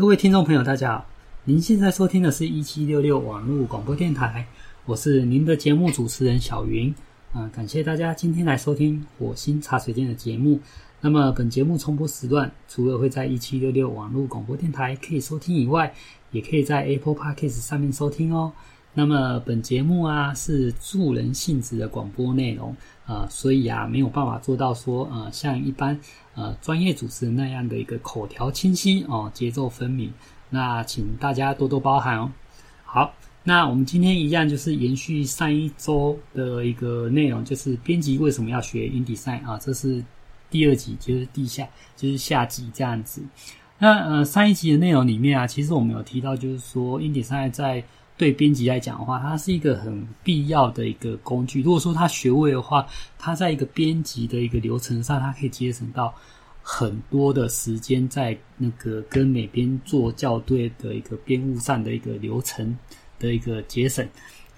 各位听众朋友，大家好！您现在收听的是一七六六网络广播电台，我是您的节目主持人小云。啊、感谢大家今天来收听火星茶水间的节目。那么，本节目重播时段除了会在一七六六网络广播电台可以收听以外，也可以在 Apple Podcast 上面收听哦。那么，本节目啊是助人性质的广播内容啊、呃，所以啊没有办法做到说呃像一般。呃，专业主持人那样的一个口条清晰哦，节奏分明，那请大家多多包涵哦。好，那我们今天一样就是延续上一周的一个内容，就是编辑为什么要学 InDesign 啊？这是第二集，就是地下，就是下集这样子。那呃，上一集的内容里面啊，其实我们有提到，就是说 InDesign 在对编辑来讲的话，它是一个很必要的一个工具。如果说他学会的话，他在一个编辑的一个流程上，他可以节省到很多的时间，在那个跟美编做校对的一个编务上的一个流程的一个节省，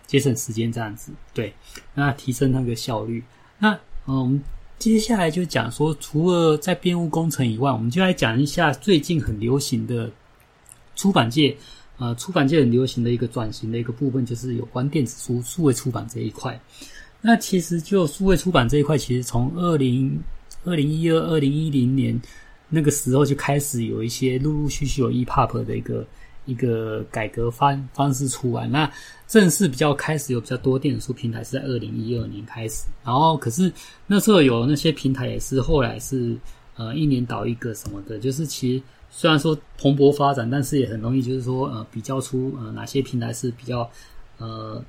节省时间这样子。对，那提升那个效率。那嗯，我们接下来就讲说，除了在编务工程以外，我们就来讲一下最近很流行的出版界。呃，出版界很流行的一个转型的一个部分，就是有关电子书、数位出版这一块。那其实就数位出版这一块，其实从二零二零一二、二零一零年那个时候就开始有一些陆陆续续有 EPUB 的一个一个改革方方式出来。那正式比较开始有比较多电子书平台是在二零一二年开始。然后可是那时候有那些平台也是后来是呃一年倒一个什么的，就是其实。虽然说蓬勃发展，但是也很容易，就是说，呃，比较出呃哪些平台是比较，呃，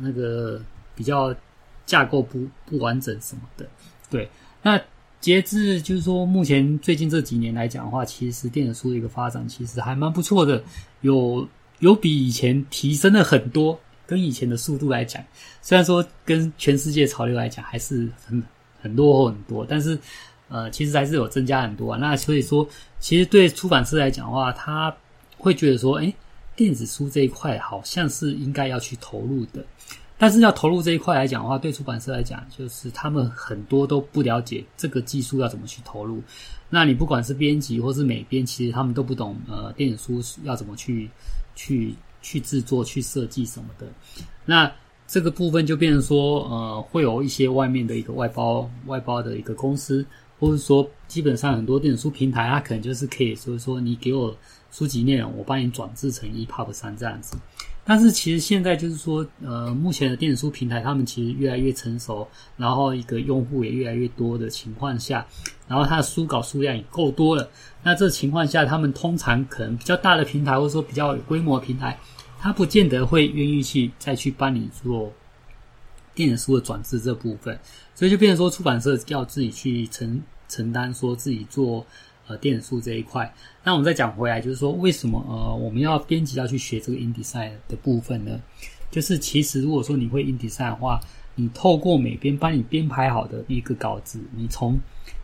那个比较架构不不完整什么的。对，那截至就是说，目前最近这几年来讲的话，其实电子书的一个发展其实还蛮不错的，有有比以前提升了很多，跟以前的速度来讲，虽然说跟全世界潮流来讲还是很很落后很多，但是。呃，其实还是有增加很多啊。那所以说，其实对出版社来讲的话，他会觉得说，诶，电子书这一块好像是应该要去投入的。但是要投入这一块来讲的话，对出版社来讲，就是他们很多都不了解这个技术要怎么去投入。那你不管是编辑或是美编，其实他们都不懂呃电子书要怎么去去去制作、去设计什么的。那这个部分就变成说，呃，会有一些外面的一个外包外包的一个公司。或者说，基本上很多电子书平台，它可能就是可以，就是说，你给我书籍内容，我帮你转制成 EPUB 三这样子。但是其实现在就是说，呃，目前的电子书平台，他们其实越来越成熟，然后一个用户也越来越多的情况下，然后它的书稿数量也够多了。那这情况下，他们通常可能比较大的平台，或者说比较有规模平台，他不见得会愿意去再去帮你做电子书的转制这部分。所以就变成说，出版社要自己去承承担，说自己做呃电子书这一块。那我们再讲回来，就是说为什么呃我们要编辑要去学这个 InDesign 的部分呢？就是其实如果说你会 InDesign 的话，你透过美编帮你编排好的一个稿子，你从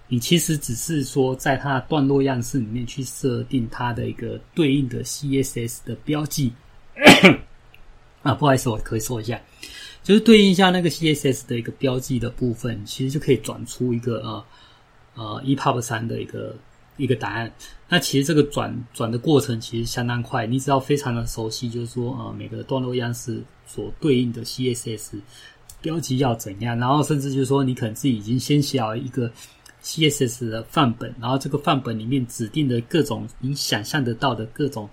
你其实只是说在它的段落样式里面去设定它的一个对应的 CSS 的标记。啊，不好意思，我可以说一下。就是对应一下那个 CSS 的一个标记的部分，其实就可以转出一个呃呃 EPUB 3的一个一个答案。那其实这个转转的过程其实相当快，你只要非常的熟悉，就是说呃每个段落样式所对应的 CSS 标记要怎样，然后甚至就是说你可能自己已经先写好一个 CSS 的范本，然后这个范本里面指定的各种你想象得到的各种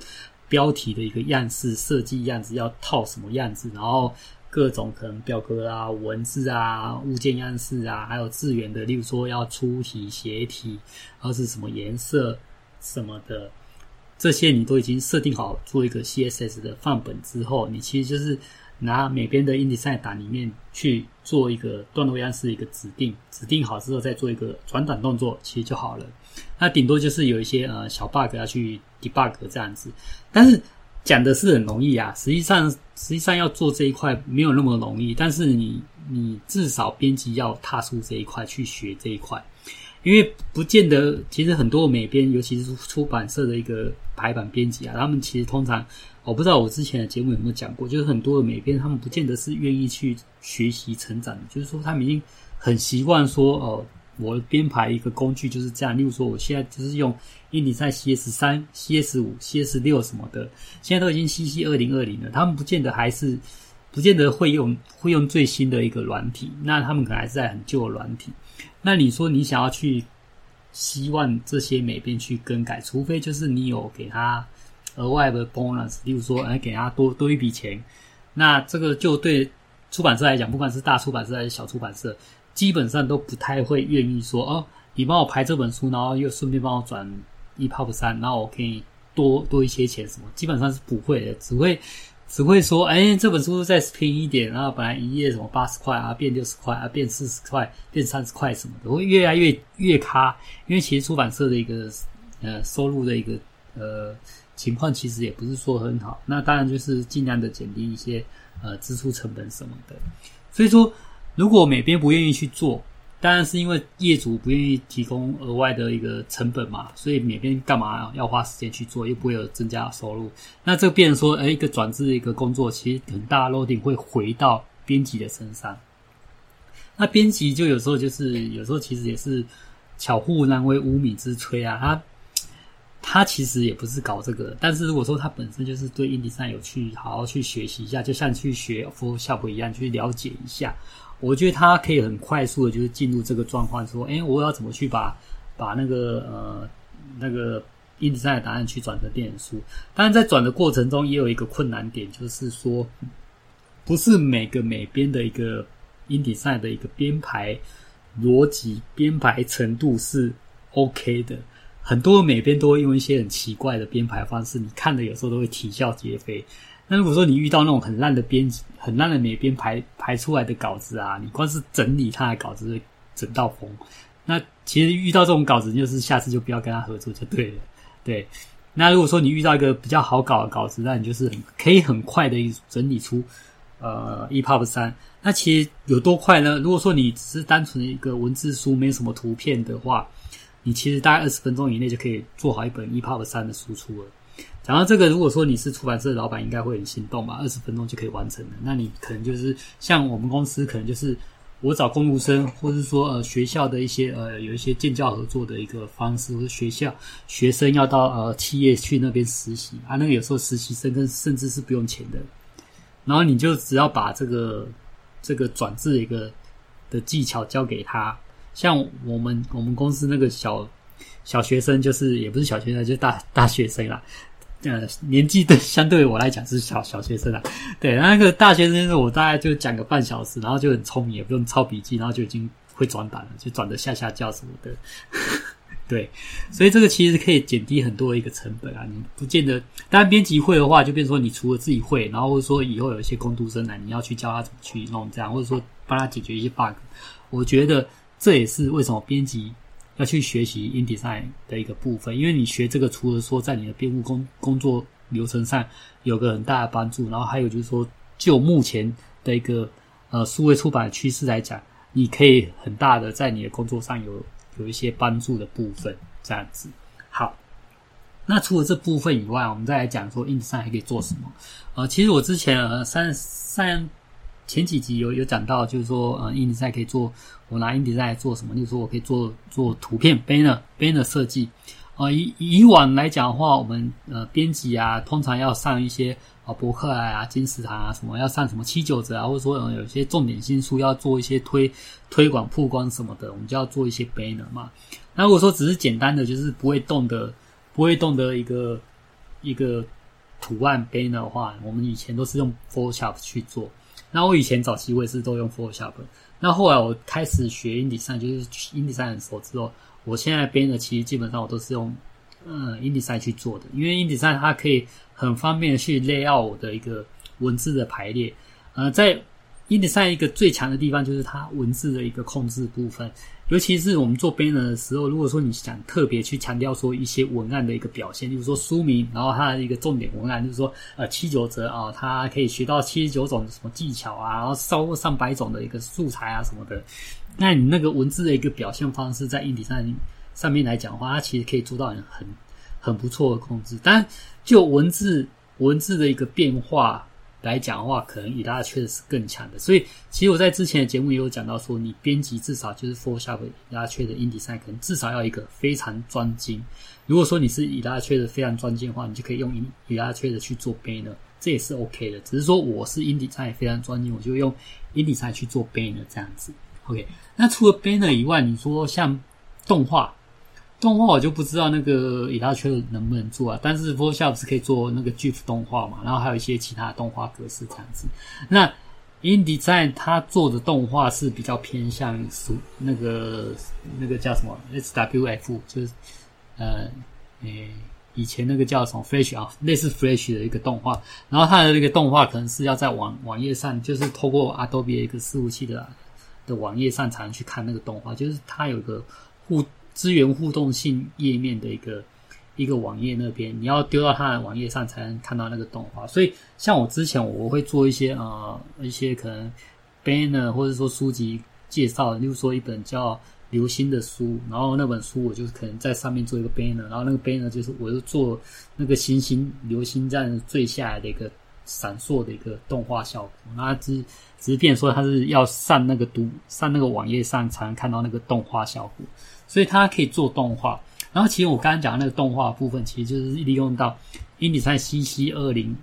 标题的一个样式设计样子要套什么样子，然后。各种可能表格啊、文字啊、物件样式啊，还有字源的，例如说要粗体、斜体，然后是什么颜色什么的，这些你都已经设定好，做一个 CSS 的范本之后，你其实就是拿每边的 InDesign 档里面去做一个段落样式一个指定，指定好之后再做一个转档动作，其实就好了。那顶多就是有一些呃小 bug 要去 debug 这样子，但是。讲的是很容易啊，实际上实际上要做这一块没有那么容易。但是你你至少编辑要踏出这一块去学这一块，因为不见得。其实很多美编，尤其是出版社的一个排版编辑啊，他们其实通常我不知道我之前的节目有没有讲过，就是很多的美编他们不见得是愿意去学习成长，就是说他们已经很习惯说哦，我编排一个工具就是这样。例如说，我现在就是用 InDesign CS 三、CS 五、CS 六什么的，现在都已经 CC 二零二零了，他们不见得还是不见得会用会用最新的一个软体，那他们可能还是在很旧的软体。那你说你想要去希望这些美编去更改，除非就是你有给他额外的 bonus，例如说，哎，给他多多一笔钱，那这个就对出版社来讲，不管是大出版社还是小出版社，基本上都不太会愿意说，哦，你帮我排这本书，然后又顺便帮我转 EPUB 三，然后我可以多多一些钱什么，基本上是不会的，只会。只会说，哎，这本书再便宜一点，然后本来一页什么八十块啊，变六十块啊，变四十块，变三十块什么的，会越来越越卡。因为其实出版社的一个呃收入的一个呃情况，其实也不是说很好。那当然就是尽量的减低一些呃支出成本什么的。所以说，如果美编不愿意去做。当然是因为业主不愿意提供额外的一个成本嘛，所以美编干嘛要花时间去做，又不会有增加收入。那这变成说，哎，一个转制的一个工作，其实很大的 loading 会回到编辑的身上。那编辑就有时候就是有时候其实也是巧妇难为无米之炊啊，他他其实也不是搞这个，但是如果说他本身就是对 InDesign 有去好好去学习一下，就像去学 Photoshop 一样去了解一下。我觉得他可以很快速的，就是进入这个状况，说，哎，我要怎么去把把那个呃那个影集上的答案去转成电子书？当然，在转的过程中也有一个困难点，就是说，不是每个美编的一个 InDesign 的一个编排逻辑、编排程度是 OK 的。很多美编都会用一些很奇怪的编排方式，你看的有时候都会啼笑皆非。那如果说你遇到那种很烂的编辑、很烂的美编排排出来的稿子啊，你光是整理他的稿子整到疯。那其实遇到这种稿子，就是下次就不要跟他合作就对了。对，那如果说你遇到一个比较好搞的稿子，那你就是可以很快的整理出呃 EPUB 三。那其实有多快呢？如果说你只是单纯的一个文字书，没什么图片的话，你其实大概二十分钟以内就可以做好一本 EPUB 三的输出了。讲到这个，如果说你是出版社的老板，应该会很心动吧？二十分钟就可以完成了，那你可能就是像我们公司，可能就是我找公务生，或者是说呃学校的一些呃有一些建教合作的一个方式，或者学校学生要到呃企业去那边实习啊，那个有时候实习生跟甚至是不用钱的，然后你就只要把这个这个转制的一个的技巧教给他，像我们我们公司那个小小学生，就是也不是小学生，就是大大学生啦。呃，年纪的相对于我来讲是小小学生啊，对，那个大学生我大概就讲个半小时，然后就很聪明，也不用抄笔记，然后就已经会转档了，就转得下下叫什么的，对，所以这个其实可以减低很多一个成本啊。你不见得，当然编辑会的话，就变成说你除了自己会，然后或者说以后有一些工读生来，你要去教他怎么去弄这样，或者说帮他解决一些 bug，我觉得这也是为什么编辑。要去学习 InDesign 的一个部分，因为你学这个，除了说在你的编务工工作流程上有个很大的帮助，然后还有就是说，就目前的一个呃数位出版趋势来讲，你可以很大的在你的工作上有有一些帮助的部分，这样子。好，那除了这部分以外，我们再来讲说 InDesign 还可以做什么？呃，其实我之前呃三三。前几集有有讲到，就是说，呃，InDesign 可以做，我拿 InDesign 来做什么？例如说，我可以做做图片 banner banner 设计。呃，以以往来讲的话，我们呃编辑啊，通常要上一些啊博客啊、金石堂啊什么，要上什么七九折啊，或者说呃有些重点新书要做一些推推广曝光什么的，我们就要做一些 banner 嘛。那如果说只是简单的，就是不会动的，不会动的一个一个图案 banner 的话，我们以前都是用 Photoshop 去做。那我以前早期我也是都用 Photoshop，那后来我开始学 InDesign，就是 InDesign 很熟之后，我现在编的其实基本上我都是用嗯 InDesign 去做的，因为 InDesign 它可以很方便去 layout 我的一个文字的排列，呃，在 InDesign 一个最强的地方就是它文字的一个控制部分。尤其是我们做 banner 的时候，如果说你想特别去强调说一些文案的一个表现，例如说书名，然后它的一个重点文案，就是说呃七九折啊，它可以学到七十九种什么技巧啊，然后超过上百种的一个素材啊什么的。那你那个文字的一个表现方式，在 InDesign 上面来讲的话，它其实可以做到很很很不错的控制。但就文字文字的一个变化来讲的话，可能以大确实是更强的。所以，其实我在之前的节目也有讲到说，你编辑至少就是 Photoshop、Ida 缺的 InDesign，可能至少要一个非常专精。如果说你是以大确缺的非常专精的话，你就可以用 Ida 缺的去做 banner，这也是 OK 的。只是说我是 InDesign 非常专精，我就用 InDesign 去做 banner 这样子。OK，那除了 banner 以外，你说像动画，动画我就不知道那个 Illustrator 能不能做啊，但是 Photoshop 是可以做那个 GIF 动画嘛，然后还有一些其他动画格式这样子。那 InDesign 它做的动画是比较偏向属那个那个叫什么 SWF，就是呃诶以前那个叫什么 Flash 啊，类似 Flash 的一个动画。然后它的那个动画可能是要在网网页上，就是透过 Adobe 一个伺服器的的网页上才能去看那个动画，就是它有个互。资源互动性页面的一个一个网页那边，你要丢到它的网页上才能看到那个动画。所以，像我之前我会做一些呃一些可能 banner 或者说书籍介绍，例如说一本叫《流星》的书，然后那本书我就可能在上面做一个 banner，然后那个 banner 就是我就做那个星星流星这样坠下来的一个闪烁的一个动画效果。那只只是变说它是要上那个读上那个网页上才能看到那个动画效果。所以它可以做动画，然后其实我刚刚讲的那个动画部分，其实就是利用到 InDesign CC 二零，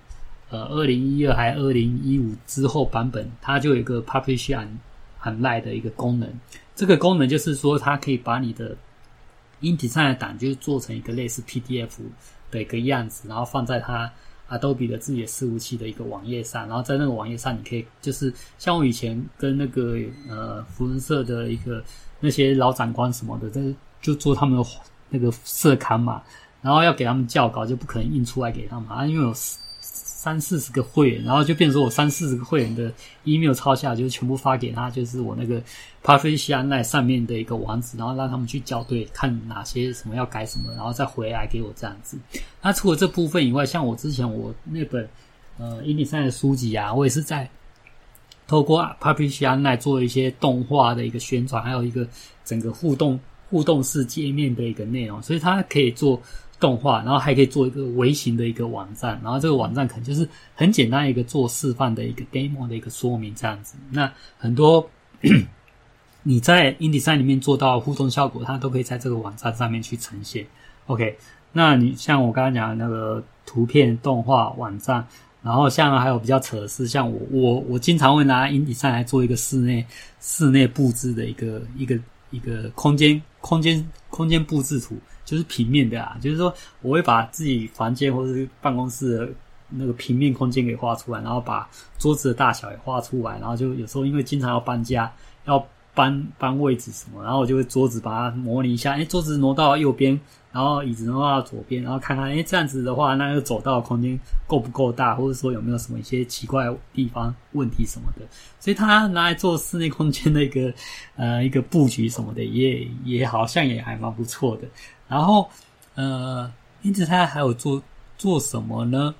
呃，二零一二还二零一五之后版本，它就有一个 Publish and Hide 的一个功能。这个功能就是说，它可以把你的 InDesign 的档，就是做成一个类似 PDF 的一个样子，然后放在它 Adobe 的自己的伺服器的一个网页上，然后在那个网页上，你可以就是像我以前跟那个呃福伦社的一个。那些老长官什么的，这就做他们的那个社刊嘛，然后要给他们校稿，就不可能印出来给他们啊，因为有三四十个会员，然后就变成我三四十个会员的 email 抄下来，就全部发给他，就是我那个 Publish 上面的一个网址，然后让他们去校对，看哪些什么要改什么，然后再回来给我这样子。那除了这部分以外，像我之前我那本呃 i n d e s i 的书籍啊，我也是在。透过 Publish 来做一些动画的一个宣传，还有一个整个互动互动式界面的一个内容，所以它可以做动画，然后还可以做一个微型的一个网站，然后这个网站可能就是很简单一个做示范的一个 demo 的一个说明这样子。那很多 你在 InDesign 里面做到互动效果，它都可以在这个网站上面去呈现。OK，那你像我刚刚讲的那个图片动画网站。然后像还有比较扯的是，像我我我经常会拿 InDesign 来做一个室内室内布置的一个一个一个空间空间空间布置图，就是平面的啊，就是说我会把自己房间或者是办公室的那个平面空间给画出来，然后把桌子的大小也画出来，然后就有时候因为经常要搬家要。搬搬位置什么，然后我就会桌子把它模拟一下，诶，桌子挪到右边，然后椅子挪到左边，然后看看，诶，这样子的话，那个走道空间够不够大，或者说有没有什么一些奇怪地方问题什么的，所以它拿来做室内空间的一个 呃一个布局什么的，也也好像也还蛮不错的。然后呃，因此它还有做做什么呢？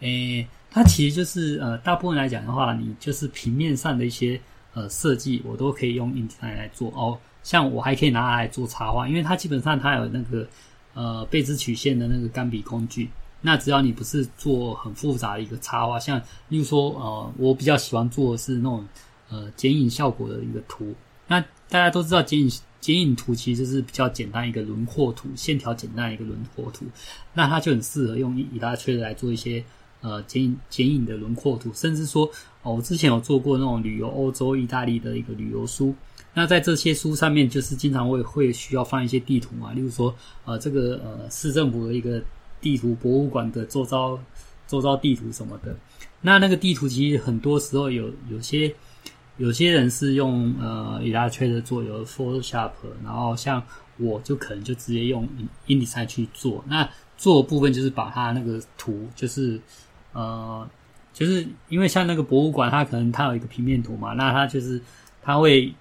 诶，它其实就是呃，大部分来讲的话，你就是平面上的一些。呃，设计我都可以用 InDesign 来做哦。像我还可以拿它来做插画，因为它基本上它有那个呃贝兹曲线的那个钢笔工具。那只要你不是做很复杂的一个插画，像例如说呃，我比较喜欢做的是那种呃剪影效果的一个图。那大家都知道剪影剪影图其实是比较简单一个轮廓图，线条简单一个轮廓图。那它就很适合用 Illustrator 来做一些。呃，剪影剪影的轮廓图，甚至说，我之前有做过那种旅游欧洲、意大利的一个旅游书。那在这些书上面，就是经常会会需要放一些地图嘛，例如说，呃，这个呃市政府的一个地图、博物馆的周遭周遭地图什么的。那那个地图其实很多时候有有些有些人是用呃イラクテ做，有 Photoshop，然后像我就可能就直接用 InDesign 去做。那做的部分就是把它那个图就是。呃，就是因为像那个博物馆，它可能它有一个平面图嘛，那它就是它会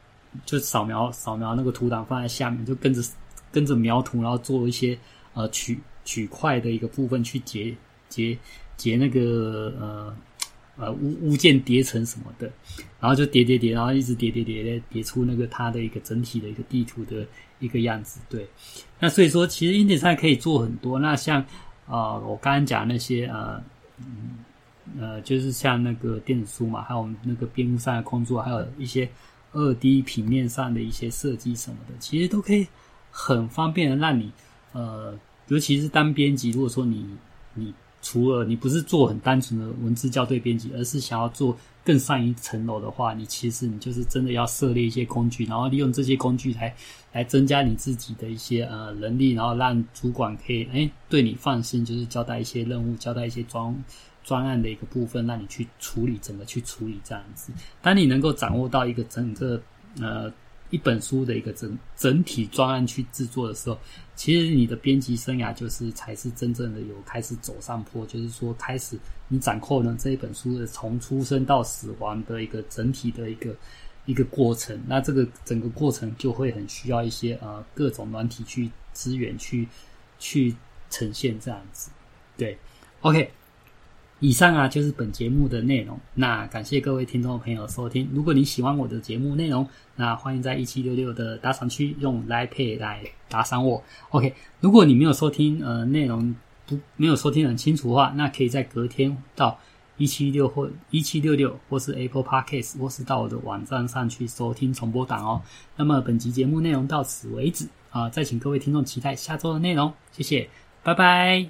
就扫描扫描那个图档放在下面，就跟着跟着描图，然后做一些呃取取块的一个部分去截截截那个呃呃物物件叠层什么的，然后就叠叠叠，然后一直叠叠叠叠叠出那个它的一个整体的一个地图的一个样子。对，那所以说其实硬件上可以做很多。那像啊、呃，我刚刚讲那些呃。嗯呃，就是像那个电子书嘛，还有那个边幕上的工作，还有一些二 D 平面上的一些设计什么的，其实都可以很方便的让你，呃，尤其是当编辑，如果说你你除了你不是做很单纯的文字校对编辑，而是想要做更上一层楼的话，你其实你就是真的要涉猎一些工具，然后利用这些工具来来增加你自己的一些呃能力，然后让主管可以哎对你放心，就是交代一些任务，交代一些装专案的一个部分，让你去处理，怎么去处理这样子。当你能够掌握到一个整个呃一本书的一个整整体专案去制作的时候，其实你的编辑生涯就是才是真正的有开始走上坡，就是说开始你掌控了这一本书的从出生到死亡的一个整体的一个一个过程。那这个整个过程就会很需要一些呃各种软体去资源去去呈现这样子。对，OK。以上啊，就是本节目的内容。那感谢各位听众朋友收听。如果你喜欢我的节目内容，那欢迎在一七六六的打赏区用 Line Pay 来打赏我。OK，如果你没有收听呃内容不没有收听很清楚的话，那可以在隔天到一七六或一七六六或是 Apple Podcast 或是到我的网站上去收听重播档哦。那么本集节目内容到此为止啊，再请各位听众期待下周的内容。谢谢，拜拜。